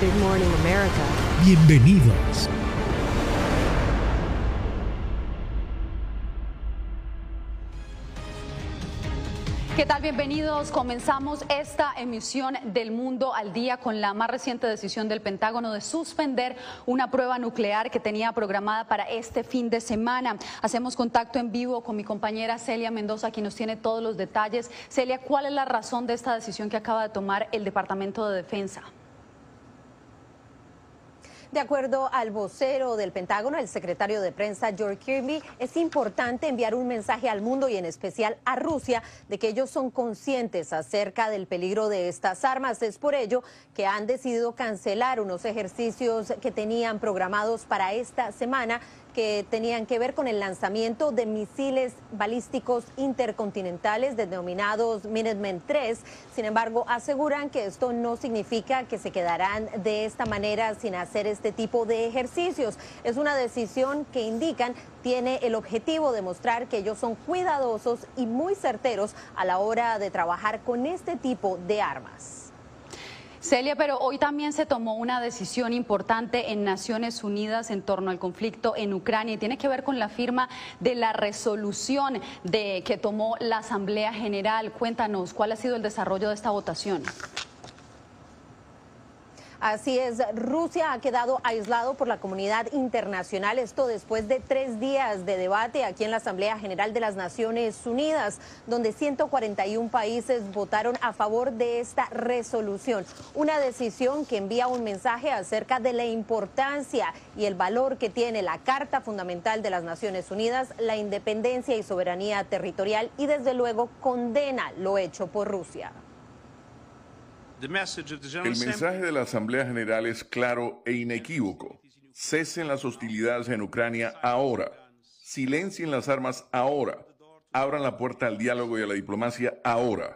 Good morning, America. Bienvenidos. ¿Qué tal? Bienvenidos. Comenzamos esta emisión del Mundo al Día con la más reciente decisión del Pentágono de suspender una prueba nuclear que tenía programada para este fin de semana. Hacemos contacto en vivo con mi compañera Celia Mendoza, quien nos tiene todos los detalles. Celia, ¿cuál es la razón de esta decisión que acaba de tomar el Departamento de Defensa? De acuerdo al vocero del Pentágono, el secretario de prensa George Kirby, es importante enviar un mensaje al mundo y en especial a Rusia de que ellos son conscientes acerca del peligro de estas armas. Es por ello que han decidido cancelar unos ejercicios que tenían programados para esta semana que tenían que ver con el lanzamiento de misiles balísticos intercontinentales denominados Minutemen 3. Sin embargo, aseguran que esto no significa que se quedarán de esta manera sin hacer este tipo de ejercicios. Es una decisión que indican tiene el objetivo de mostrar que ellos son cuidadosos y muy certeros a la hora de trabajar con este tipo de armas. Celia, pero hoy también se tomó una decisión importante en Naciones Unidas en torno al conflicto en Ucrania y tiene que ver con la firma de la resolución de que tomó la Asamblea General. Cuéntanos cuál ha sido el desarrollo de esta votación. Así es, Rusia ha quedado aislado por la comunidad internacional, esto después de tres días de debate aquí en la Asamblea General de las Naciones Unidas, donde 141 países votaron a favor de esta resolución, una decisión que envía un mensaje acerca de la importancia y el valor que tiene la Carta Fundamental de las Naciones Unidas, la independencia y soberanía territorial y desde luego condena lo hecho por Rusia. El mensaje de la Asamblea General es claro e inequívoco. Cesen las hostilidades en Ucrania ahora. Silencien las armas ahora. Abran la puerta al diálogo y a la diplomacia ahora.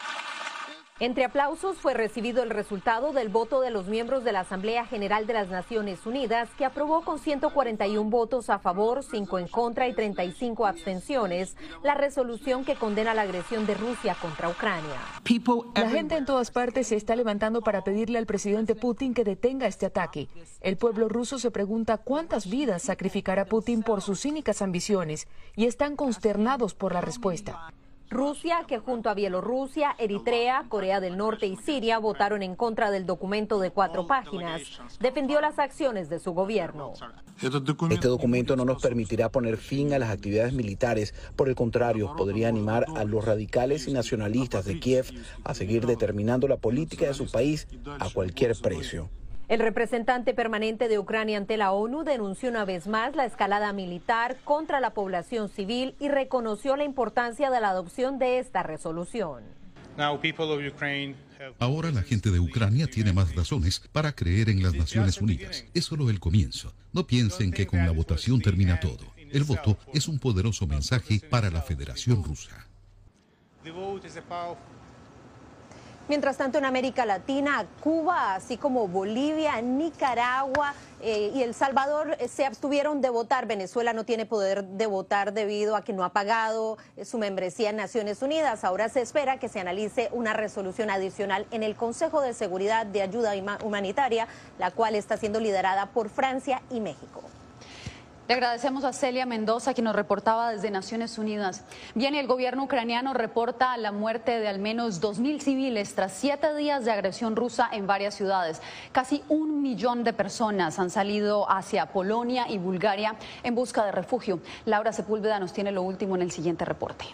Entre aplausos fue recibido el resultado del voto de los miembros de la Asamblea General de las Naciones Unidas, que aprobó con 141 votos a favor, 5 en contra y 35 abstenciones la resolución que condena la agresión de Rusia contra Ucrania. La gente en todas partes se está levantando para pedirle al presidente Putin que detenga este ataque. El pueblo ruso se pregunta cuántas vidas sacrificará Putin por sus cínicas ambiciones y están consternados por la respuesta. Rusia, que junto a Bielorrusia, Eritrea, Corea del Norte y Siria votaron en contra del documento de cuatro páginas, defendió las acciones de su gobierno. Este documento no nos permitirá poner fin a las actividades militares, por el contrario, podría animar a los radicales y nacionalistas de Kiev a seguir determinando la política de su país a cualquier precio. El representante permanente de Ucrania ante la ONU denunció una vez más la escalada militar contra la población civil y reconoció la importancia de la adopción de esta resolución. Ahora la gente de Ucrania tiene más razones para creer en las Naciones Unidas. Es solo el comienzo. No piensen que con la votación termina todo. El voto es un poderoso mensaje para la Federación Rusa. Mientras tanto, en América Latina, Cuba, así como Bolivia, Nicaragua eh, y El Salvador eh, se abstuvieron de votar. Venezuela no tiene poder de votar debido a que no ha pagado eh, su membresía en Naciones Unidas. Ahora se espera que se analice una resolución adicional en el Consejo de Seguridad de Ayuda Humanitaria, la cual está siendo liderada por Francia y México. Le agradecemos a Celia Mendoza, que nos reportaba desde Naciones Unidas. Bien, el gobierno ucraniano reporta la muerte de al menos 2.000 civiles tras siete días de agresión rusa en varias ciudades. Casi un millón de personas han salido hacia Polonia y Bulgaria en busca de refugio. Laura Sepúlveda nos tiene lo último en el siguiente reporte.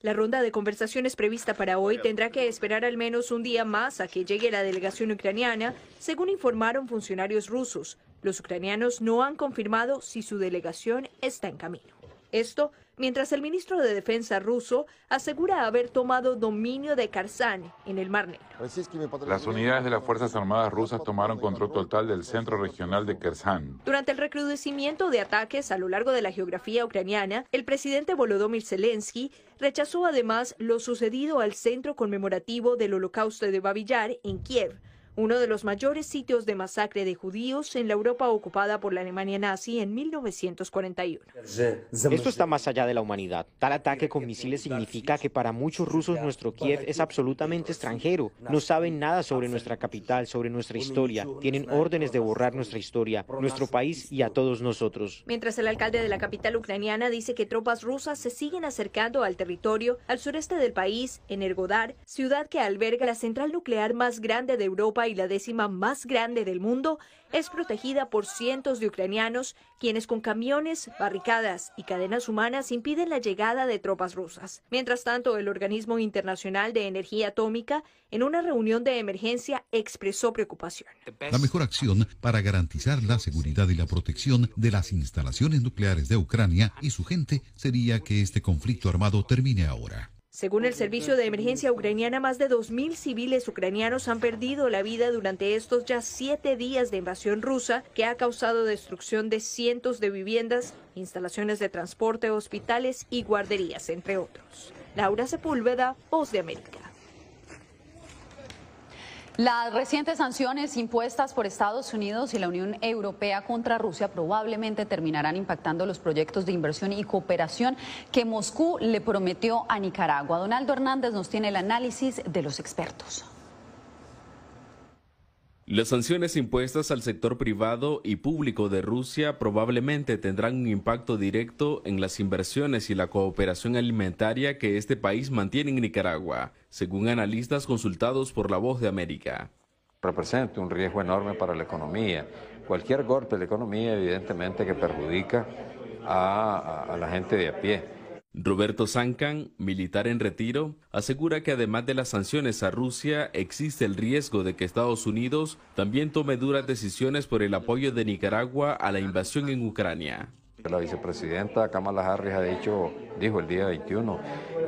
La ronda de conversaciones prevista para hoy tendrá que esperar al menos un día más a que llegue la delegación ucraniana, según informaron funcionarios rusos. Los ucranianos no han confirmado si su delegación está en camino. Esto mientras el ministro de Defensa ruso asegura haber tomado dominio de Kherson en el Mar Negro. Las unidades de las Fuerzas Armadas rusas tomaron control total del centro regional de Kherson. Durante el recrudecimiento de ataques a lo largo de la geografía ucraniana, el presidente Volodymyr Zelensky rechazó además lo sucedido al centro conmemorativo del Holocausto de Babillar en Kiev uno de los mayores sitios de masacre de judíos en la Europa ocupada por la Alemania nazi en 1941. Esto está más allá de la humanidad. Tal ataque con misiles significa que para muchos rusos nuestro Kiev es absolutamente extranjero. No saben nada sobre nuestra capital, sobre nuestra historia. Tienen órdenes de borrar nuestra historia, nuestro país y a todos nosotros. Mientras el alcalde de la capital ucraniana dice que tropas rusas se siguen acercando al territorio al sureste del país, en Ergodar, ciudad que alberga la central nuclear más grande de Europa y la décima más grande del mundo, es protegida por cientos de ucranianos, quienes con camiones, barricadas y cadenas humanas impiden la llegada de tropas rusas. Mientras tanto, el Organismo Internacional de Energía Atómica, en una reunión de emergencia, expresó preocupación. La mejor acción para garantizar la seguridad y la protección de las instalaciones nucleares de Ucrania y su gente sería que este conflicto armado termine ahora. Según el Servicio de Emergencia Ucraniana, más de 2.000 civiles ucranianos han perdido la vida durante estos ya siete días de invasión rusa que ha causado destrucción de cientos de viviendas, instalaciones de transporte, hospitales y guarderías, entre otros. Laura Sepúlveda, Voz de América. Las recientes sanciones impuestas por Estados Unidos y la Unión Europea contra Rusia probablemente terminarán impactando los proyectos de inversión y cooperación que Moscú le prometió a Nicaragua. Donaldo Hernández nos tiene el análisis de los expertos. Las sanciones impuestas al sector privado y público de Rusia probablemente tendrán un impacto directo en las inversiones y la cooperación alimentaria que este país mantiene en Nicaragua, según analistas consultados por La Voz de América. Representa un riesgo enorme para la economía. Cualquier golpe de la economía evidentemente que perjudica a, a la gente de a pie. Roberto Sankan, militar en retiro, asegura que además de las sanciones a Rusia, existe el riesgo de que Estados Unidos también tome duras decisiones por el apoyo de Nicaragua a la invasión en Ucrania. La vicepresidenta Kamala Harris ha dicho, dijo el día 21,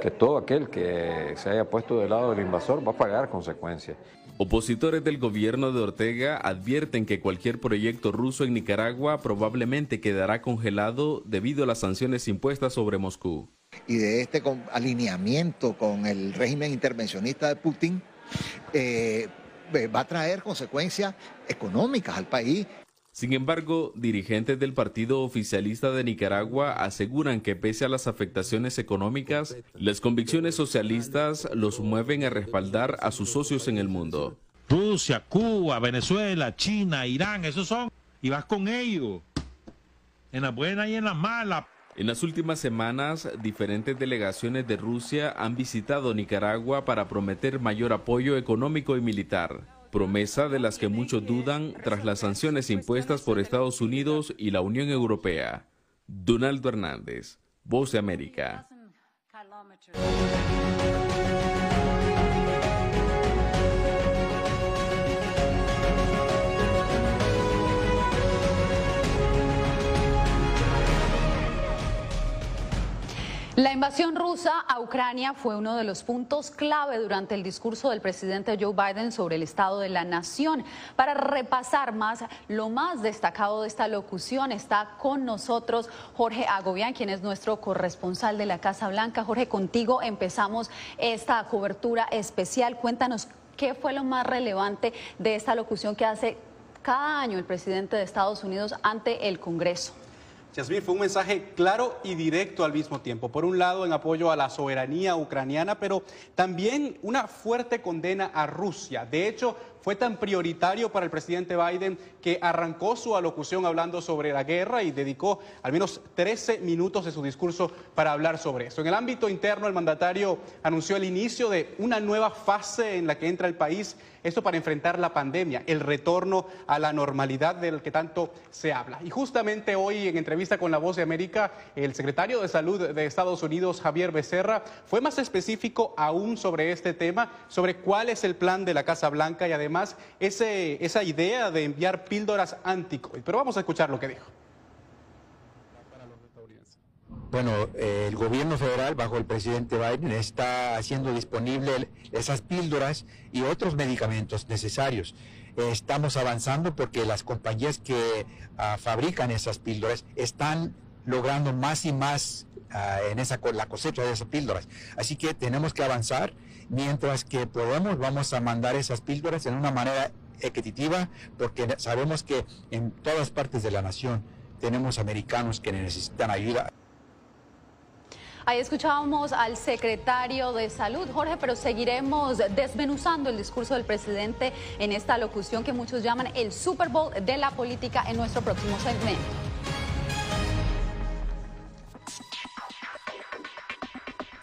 que todo aquel que se haya puesto del lado del invasor va a pagar consecuencias. Opositores del gobierno de Ortega advierten que cualquier proyecto ruso en Nicaragua probablemente quedará congelado debido a las sanciones impuestas sobre Moscú. Y de este alineamiento con el régimen intervencionista de Putin, eh, va a traer consecuencias económicas al país sin embargo, dirigentes del Partido Oficialista de Nicaragua aseguran que pese a las afectaciones económicas, las convicciones socialistas los mueven a respaldar a sus socios en el mundo. Rusia, Cuba, Venezuela, China, Irán, esos son, y vas con ellos, en las buenas y en las malas. En las últimas semanas, diferentes delegaciones de Rusia han visitado Nicaragua para prometer mayor apoyo económico y militar promesa de las que muchos dudan tras las sanciones impuestas por Estados Unidos y la Unión Europea. Donaldo Hernández, Voz de América. La invasión rusa a Ucrania fue uno de los puntos clave durante el discurso del presidente Joe Biden sobre el estado de la nación. Para repasar más lo más destacado de esta locución está con nosotros Jorge Agobián, quien es nuestro corresponsal de la Casa Blanca. Jorge, contigo empezamos esta cobertura especial. Cuéntanos qué fue lo más relevante de esta locución que hace cada año el presidente de Estados Unidos ante el Congreso. Yasmir, fue un mensaje claro y directo al mismo tiempo. Por un lado, en apoyo a la soberanía ucraniana, pero también una fuerte condena a Rusia. De hecho, fue tan prioritario para el presidente Biden que arrancó su alocución hablando sobre la guerra y dedicó al menos 13 minutos de su discurso para hablar sobre eso. En el ámbito interno, el mandatario anunció el inicio de una nueva fase en la que entra el país, esto para enfrentar la pandemia, el retorno a la normalidad del que tanto se habla. Y justamente hoy, en entrevista con La Voz de América, el secretario de Salud de Estados Unidos, Javier Becerra, fue más específico aún sobre este tema, sobre cuál es el plan de la Casa Blanca y además ese, esa idea de enviar píldoras anti-COVID. Pero vamos a escuchar lo que dijo. bueno, el gobierno federal, bajo el presidente Biden, está haciendo disponible esas píldoras y otros medicamentos necesarios. Estamos avanzando porque las compañías que ah, fabrican esas píldoras están logrando más y más ah, en esa la cosecha de esas píldoras. Así que tenemos que avanzar. Mientras que podemos, vamos a mandar esas píldoras en una manera equitativa, porque sabemos que en todas partes de la nación tenemos americanos que necesitan ayuda. Ahí escuchábamos al secretario de Salud, Jorge, pero seguiremos desmenuzando el discurso del presidente en esta locución que muchos llaman el Super Bowl de la política en nuestro próximo segmento.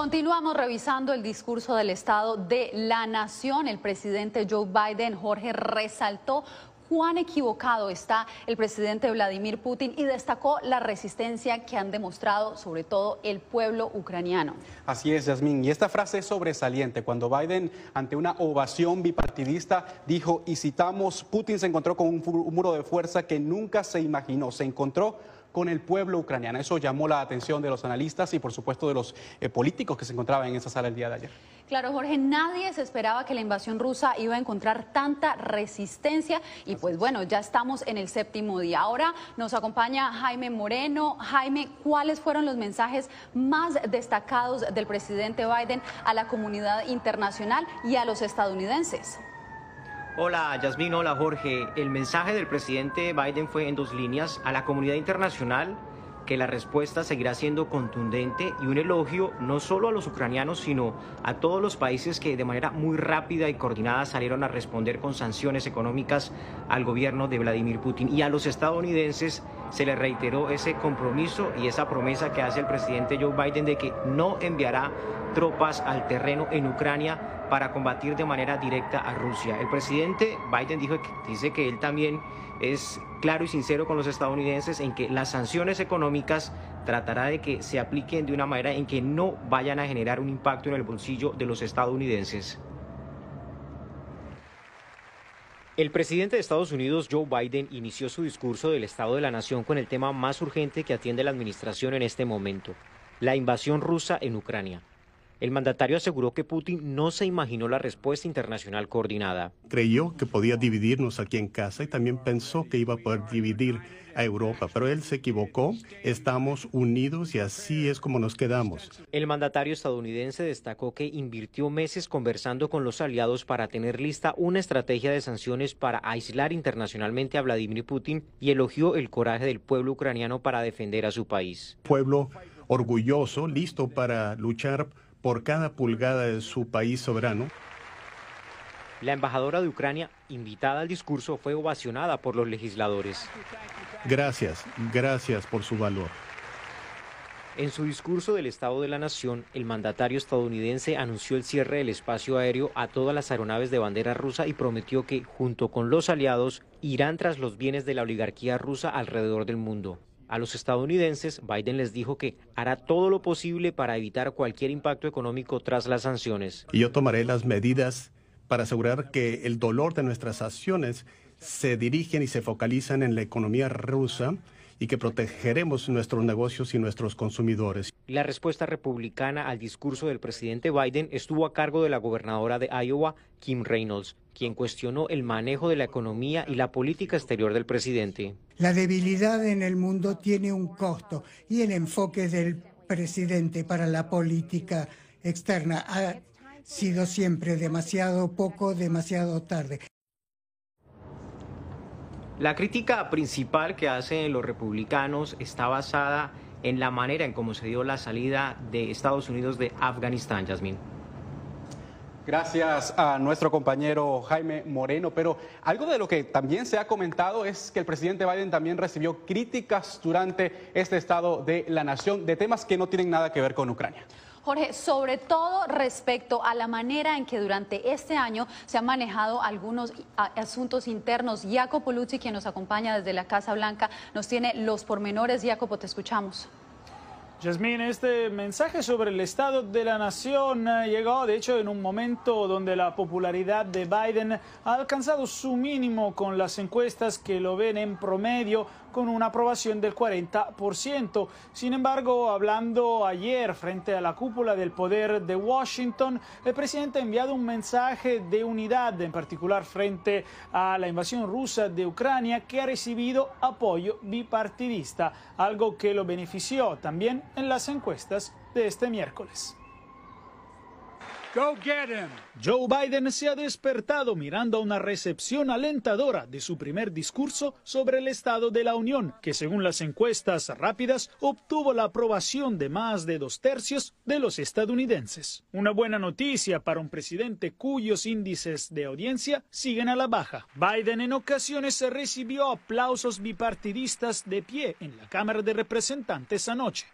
Continuamos revisando el discurso del Estado de la Nación. El presidente Joe Biden, Jorge, resaltó cuán equivocado está el presidente Vladimir Putin y destacó la resistencia que han demostrado sobre todo el pueblo ucraniano. Así es, Yasmín. Y esta frase es sobresaliente. Cuando Biden, ante una ovación bipartidista, dijo, y citamos, Putin se encontró con un muro de fuerza que nunca se imaginó. Se encontró con el pueblo ucraniano. Eso llamó la atención de los analistas y por supuesto de los eh, políticos que se encontraban en esa sala el día de ayer. Claro, Jorge, nadie se esperaba que la invasión rusa iba a encontrar tanta resistencia y pues bueno, ya estamos en el séptimo día. Ahora nos acompaña Jaime Moreno. Jaime, ¿cuáles fueron los mensajes más destacados del presidente Biden a la comunidad internacional y a los estadounidenses? Hola Yasmín, hola Jorge. El mensaje del presidente Biden fue en dos líneas a la comunidad internacional que la respuesta seguirá siendo contundente y un elogio no solo a los ucranianos, sino a todos los países que de manera muy rápida y coordinada salieron a responder con sanciones económicas al gobierno de Vladimir Putin. Y a los estadounidenses se les reiteró ese compromiso y esa promesa que hace el presidente Joe Biden de que no enviará tropas al terreno en Ucrania para combatir de manera directa a Rusia. El presidente Biden dijo, dice que él también es claro y sincero con los estadounidenses en que las sanciones tratará de que se apliquen de una manera en que no vayan a generar un impacto en el bolsillo de los estadounidenses. El presidente de Estados Unidos, Joe Biden, inició su discurso del Estado de la Nación con el tema más urgente que atiende la administración en este momento, la invasión rusa en Ucrania. El mandatario aseguró que Putin no se imaginó la respuesta internacional coordinada. Creyó que podía dividirnos aquí en casa y también pensó que iba a poder dividir a Europa, pero él se equivocó. Estamos unidos y así es como nos quedamos. El mandatario estadounidense destacó que invirtió meses conversando con los aliados para tener lista una estrategia de sanciones para aislar internacionalmente a Vladimir Putin y elogió el coraje del pueblo ucraniano para defender a su país. Pueblo orgulloso, listo para luchar por cada pulgada de su país soberano. La embajadora de Ucrania, invitada al discurso, fue ovacionada por los legisladores. Gracias, gracias por su valor. En su discurso del Estado de la Nación, el mandatario estadounidense anunció el cierre del espacio aéreo a todas las aeronaves de bandera rusa y prometió que, junto con los aliados, irán tras los bienes de la oligarquía rusa alrededor del mundo. A los estadounidenses, Biden les dijo que hará todo lo posible para evitar cualquier impacto económico tras las sanciones. Y yo tomaré las medidas para asegurar que el dolor de nuestras acciones se dirigen y se focalizan en la economía rusa y que protegeremos nuestros negocios y nuestros consumidores. La respuesta republicana al discurso del presidente Biden estuvo a cargo de la gobernadora de Iowa, Kim Reynolds, quien cuestionó el manejo de la economía y la política exterior del presidente. La debilidad en el mundo tiene un costo y el enfoque del presidente para la política externa ha sido siempre demasiado poco, demasiado tarde. La crítica principal que hacen los republicanos está basada en la manera en cómo se dio la salida de Estados Unidos de Afganistán, Yasmín. Gracias a nuestro compañero Jaime Moreno, pero algo de lo que también se ha comentado es que el presidente Biden también recibió críticas durante este estado de la nación de temas que no tienen nada que ver con Ucrania. Jorge, sobre todo respecto a la manera en que durante este año se han manejado algunos asuntos internos. Jacopo Luzzi, quien nos acompaña desde la Casa Blanca, nos tiene los pormenores. Jacopo, te escuchamos. Yasmín, este mensaje sobre el estado de la nación llegó, de hecho, en un momento donde la popularidad de Biden ha alcanzado su mínimo con las encuestas que lo ven en promedio con una aprobación del 40%. Sin embargo, hablando ayer frente a la cúpula del poder de Washington, el presidente ha enviado un mensaje de unidad, en particular frente a la invasión rusa de Ucrania, que ha recibido apoyo bipartidista, algo que lo benefició también en las encuestas de este miércoles. Joe Biden se ha despertado mirando a una recepción alentadora de su primer discurso sobre el Estado de la Unión, que según las encuestas rápidas obtuvo la aprobación de más de dos tercios de los estadounidenses. Una buena noticia para un presidente cuyos índices de audiencia siguen a la baja. Biden en ocasiones recibió aplausos bipartidistas de pie en la Cámara de Representantes anoche.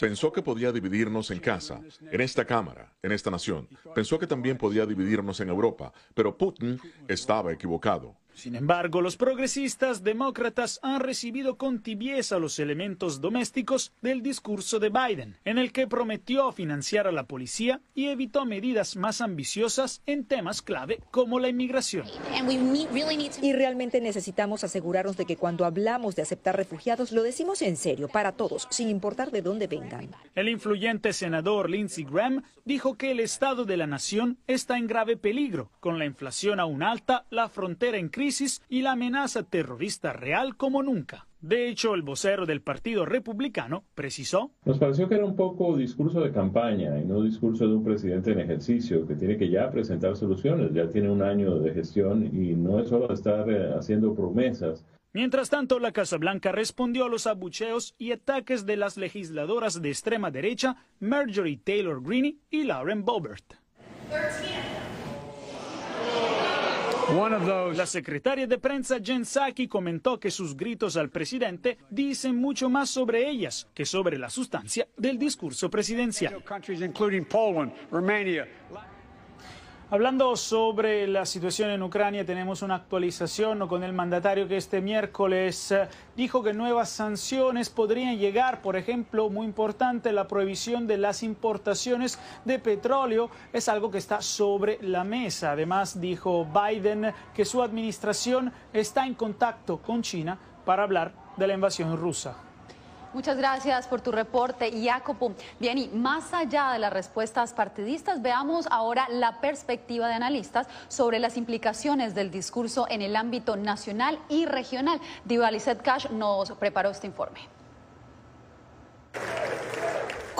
Pensó que podía dividirnos en casa, en esta Cámara, en esta nación. Pensó que también podía dividirnos en Europa, pero Putin estaba equivocado. Sin embargo, los progresistas demócratas han recibido con tibieza los elementos domésticos del discurso de Biden, en el que prometió financiar a la policía y evitó medidas más ambiciosas en temas clave como la inmigración. Y realmente necesitamos asegurarnos de que cuando hablamos de aceptar refugiados lo decimos en serio, para todos, sin importar de dónde vengan. El influyente senador Lindsey Graham dijo que el estado de la nación está en grave peligro, con la inflación aún alta, la frontera en crisis y la amenaza terrorista real como nunca. De hecho, el vocero del Partido Republicano precisó. Nos pareció que era un poco discurso de campaña y no discurso de un presidente en ejercicio que tiene que ya presentar soluciones. Ya tiene un año de gestión y no es solo estar eh, haciendo promesas. Mientras tanto, la Casa Blanca respondió a los abucheos y ataques de las legisladoras de extrema derecha Marjorie Taylor Greene y Lauren Boebert. La secretaria de prensa Jen Psaki comentó que sus gritos al presidente dicen mucho más sobre ellas que sobre la sustancia del discurso presidencial. Hablando sobre la situación en Ucrania, tenemos una actualización con el mandatario que este miércoles eh, dijo que nuevas sanciones podrían llegar, por ejemplo, muy importante, la prohibición de las importaciones de petróleo es algo que está sobre la mesa. Además, dijo Biden que su administración está en contacto con China para hablar de la invasión rusa. Muchas gracias por tu reporte, Jacopo. Bien, y más allá de las respuestas partidistas, veamos ahora la perspectiva de analistas sobre las implicaciones del discurso en el ámbito nacional y regional. Divalicet Cash nos preparó este informe.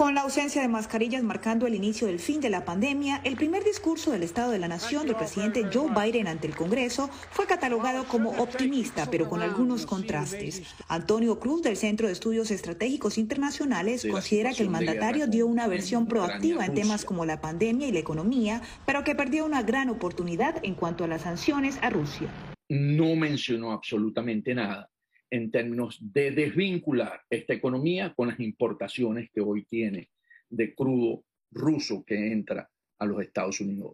Con la ausencia de mascarillas marcando el inicio del fin de la pandemia, el primer discurso del Estado de la Nación del presidente Joe Biden ante el Congreso fue catalogado como optimista, pero con algunos contrastes. Antonio Cruz, del Centro de Estudios Estratégicos Internacionales, considera que el mandatario dio una versión proactiva en temas como la pandemia y la economía, pero que perdió una gran oportunidad en cuanto a las sanciones a Rusia. No mencionó absolutamente nada en términos de desvincular esta economía con las importaciones que hoy tiene de crudo ruso que entra a los Estados Unidos.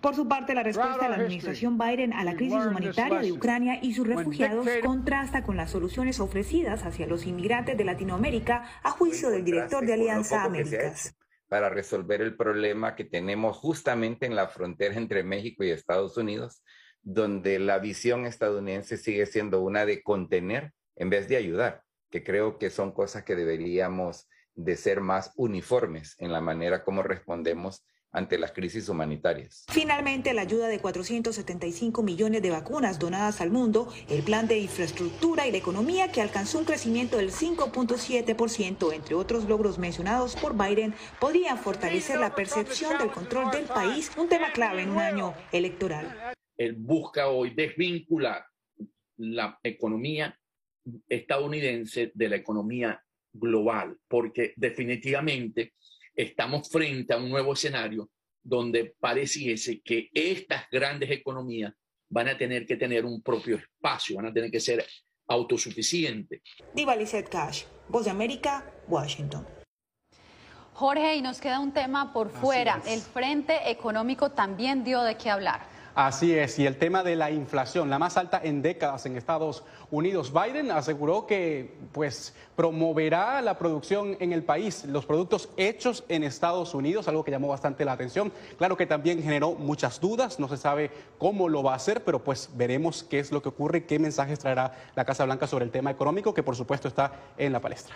Por su parte, la respuesta de la administración Biden a la crisis humanitaria de Ucrania y sus refugiados contrasta con las soluciones ofrecidas hacia los inmigrantes de Latinoamérica a juicio del director de Alianza Américas. Para resolver el problema que tenemos justamente en la frontera entre México y Estados Unidos, donde la visión estadounidense sigue siendo una de contener en vez de ayudar, que creo que son cosas que deberíamos de ser más uniformes en la manera como respondemos ante las crisis humanitarias. Finalmente, la ayuda de 475 millones de vacunas donadas al mundo, el plan de infraestructura y la economía que alcanzó un crecimiento del 5.7%, entre otros logros mencionados por Biden, podrían fortalecer la percepción del control del país, un tema clave en un año electoral él busca hoy desvincular la economía estadounidense de la economía global, porque definitivamente estamos frente a un nuevo escenario donde pareciese que estas grandes economías van a tener que tener un propio espacio, van a tener que ser autosuficientes. Diva Cash, Voz de América, Washington. Jorge, y nos queda un tema por fuera. El Frente Económico también dio de qué hablar. Así es, y el tema de la inflación, la más alta en décadas en Estados Unidos. Biden aseguró que pues promoverá la producción en el país, los productos hechos en Estados Unidos, algo que llamó bastante la atención. Claro que también generó muchas dudas, no se sabe cómo lo va a hacer, pero pues veremos qué es lo que ocurre, qué mensajes traerá la Casa Blanca sobre el tema económico, que por supuesto está en la palestra.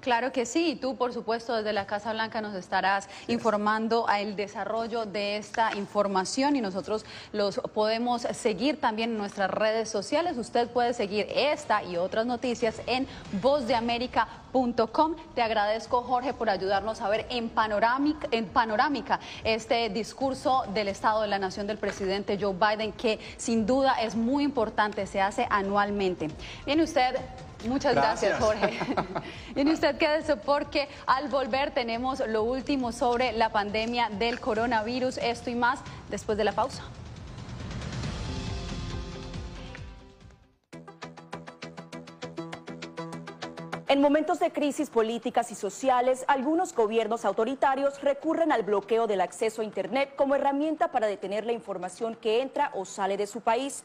Claro que sí, y tú por supuesto desde la Casa Blanca nos estarás informando al desarrollo de esta información y nosotros los podemos seguir también en nuestras redes sociales. Usted puede seguir esta y otras noticias en vozdeamerica.com. Te agradezco Jorge por ayudarnos a ver en panorámica, en panorámica este discurso del Estado de la Nación del presidente Joe Biden que sin duda es muy importante, se hace anualmente. Viene usted Muchas gracias, Jorge. y usted quédese porque al volver tenemos lo último sobre la pandemia del coronavirus, esto y más después de la pausa. En momentos de crisis políticas y sociales, algunos gobiernos autoritarios recurren al bloqueo del acceso a Internet como herramienta para detener la información que entra o sale de su país.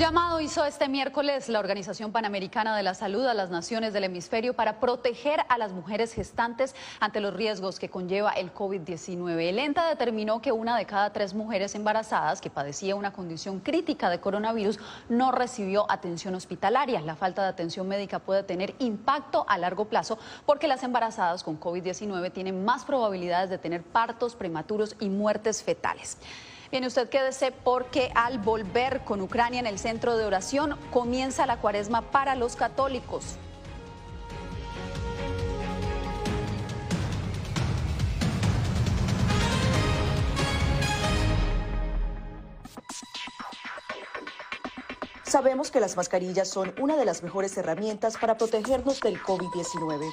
Llamado hizo este miércoles la Organización Panamericana de la Salud a las naciones del hemisferio para proteger a las mujeres gestantes ante los riesgos que conlleva el COVID-19. El ENTA determinó que una de cada tres mujeres embarazadas que padecía una condición crítica de coronavirus no recibió atención hospitalaria. La falta de atención médica puede tener impacto a largo plazo porque las embarazadas con COVID-19 tienen más probabilidades de tener partos prematuros y muertes fetales. Bien, usted quédese porque al volver con Ucrania en el centro de oración comienza la cuaresma para los católicos. Sabemos que las mascarillas son una de las mejores herramientas para protegernos del COVID-19,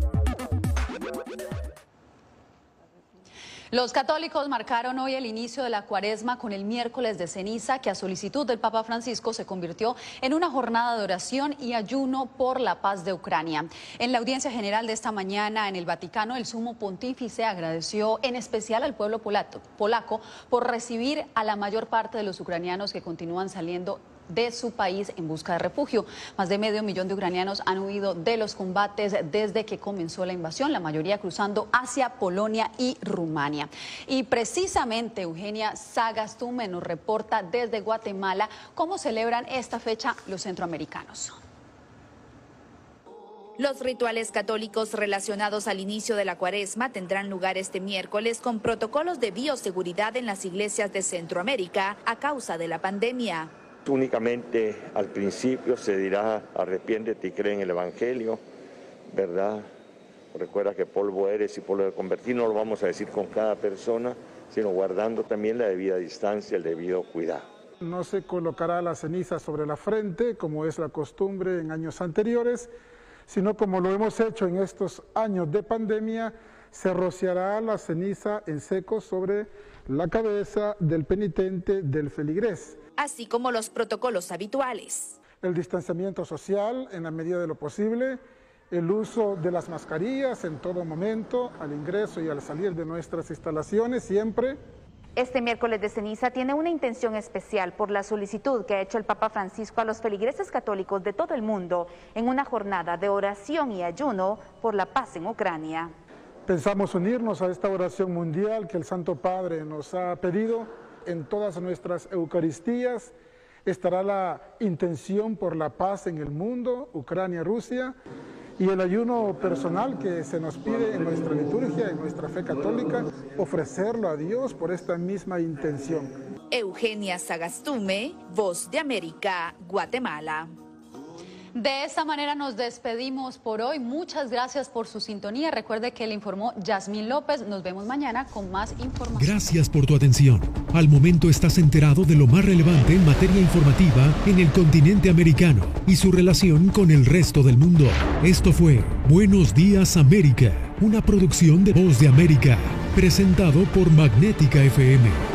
Los católicos marcaron hoy el inicio de la cuaresma con el miércoles de ceniza, que a solicitud del Papa Francisco se convirtió en una jornada de oración y ayuno por la paz de Ucrania. En la audiencia general de esta mañana en el Vaticano, el sumo pontífice agradeció en especial al pueblo polaco por recibir a la mayor parte de los ucranianos que continúan saliendo de su país en busca de refugio. Más de medio millón de ucranianos han huido de los combates desde que comenzó la invasión, la mayoría cruzando hacia Polonia y Rumania. Y precisamente Eugenia Sagastume nos reporta desde Guatemala cómo celebran esta fecha los centroamericanos. Los rituales católicos relacionados al inicio de la cuaresma tendrán lugar este miércoles con protocolos de bioseguridad en las iglesias de Centroamérica a causa de la pandemia. Únicamente al principio se dirá arrepiéntete y cree en el Evangelio, ¿verdad? Recuerda que polvo eres y polvo de convertir, no lo vamos a decir con cada persona, sino guardando también la debida distancia, el debido cuidado. No se colocará la ceniza sobre la frente, como es la costumbre en años anteriores, sino como lo hemos hecho en estos años de pandemia, se rociará la ceniza en seco sobre la cabeza del penitente del feligrés así como los protocolos habituales. El distanciamiento social en la medida de lo posible, el uso de las mascarillas en todo momento, al ingreso y al salir de nuestras instalaciones siempre. Este miércoles de ceniza tiene una intención especial por la solicitud que ha hecho el Papa Francisco a los feligreses católicos de todo el mundo en una jornada de oración y ayuno por la paz en Ucrania. Pensamos unirnos a esta oración mundial que el Santo Padre nos ha pedido en todas nuestras Eucaristías estará la intención por la paz en el mundo, Ucrania, Rusia, y el ayuno personal que se nos pide en nuestra liturgia, en nuestra fe católica, ofrecerlo a Dios por esta misma intención. Eugenia Sagastume, Voz de América, Guatemala. De esta manera nos despedimos por hoy. Muchas gracias por su sintonía. Recuerde que le informó Yasmín López. Nos vemos mañana con más información. Gracias por tu atención. Al momento estás enterado de lo más relevante en materia informativa en el continente americano y su relación con el resto del mundo. Esto fue Buenos Días América, una producción de Voz de América, presentado por Magnética FM